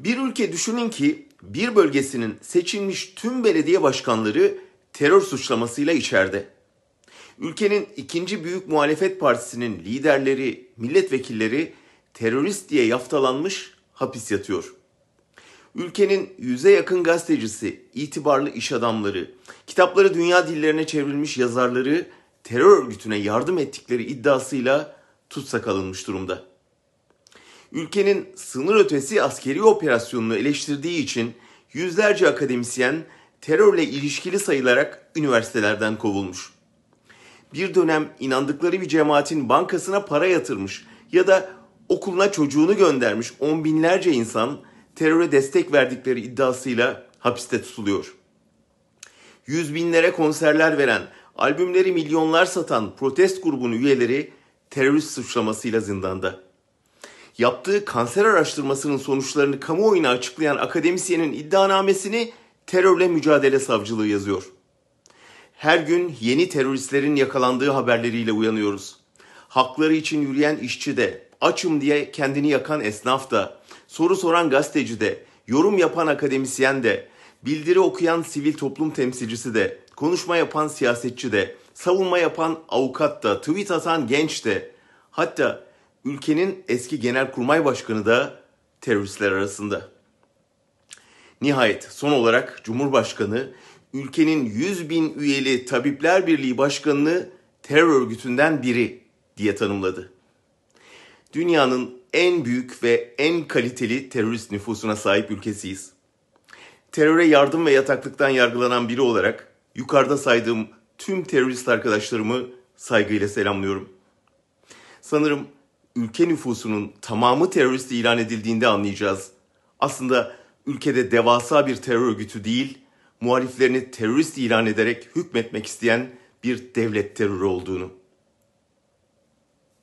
Bir ülke düşünün ki bir bölgesinin seçilmiş tüm belediye başkanları terör suçlamasıyla içeride. Ülkenin ikinci büyük muhalefet partisinin liderleri, milletvekilleri terörist diye yaftalanmış hapis yatıyor. Ülkenin yüze yakın gazetecisi, itibarlı iş adamları, kitapları dünya dillerine çevrilmiş yazarları terör örgütüne yardım ettikleri iddiasıyla tutsak alınmış durumda. Ülkenin sınır ötesi askeri operasyonunu eleştirdiği için yüzlerce akademisyen terörle ilişkili sayılarak üniversitelerden kovulmuş. Bir dönem inandıkları bir cemaatin bankasına para yatırmış ya da okuluna çocuğunu göndermiş on binlerce insan teröre destek verdikleri iddiasıyla hapiste tutuluyor. Yüz binlere konserler veren, albümleri milyonlar satan protest grubunun üyeleri terörist suçlamasıyla zindanda. Yaptığı kanser araştırmasının sonuçlarını kamuoyuna açıklayan akademisyenin iddianamesini terörle mücadele savcılığı yazıyor. Her gün yeni teröristlerin yakalandığı haberleriyle uyanıyoruz. Hakları için yürüyen işçi de, açım diye kendini yakan esnaf da, soru soran gazeteci de, yorum yapan akademisyen de, bildiri okuyan sivil toplum temsilcisi de, konuşma yapan siyasetçi de, savunma yapan avukat da, tweet atan genç de, hatta ülkenin eski genelkurmay başkanı da teröristler arasında. Nihayet son olarak Cumhurbaşkanı ülkenin 100 bin üyeli Tabipler Birliği Başkanı'nı terör örgütünden biri diye tanımladı. Dünyanın en büyük ve en kaliteli terörist nüfusuna sahip ülkesiyiz. Teröre yardım ve yataklıktan yargılanan biri olarak yukarıda saydığım tüm terörist arkadaşlarımı saygıyla selamlıyorum. Sanırım ülke nüfusunun tamamı terörist ilan edildiğinde anlayacağız. Aslında ülkede devasa bir terör örgütü değil, muhaliflerini terörist ilan ederek hükmetmek isteyen bir devlet terörü olduğunu.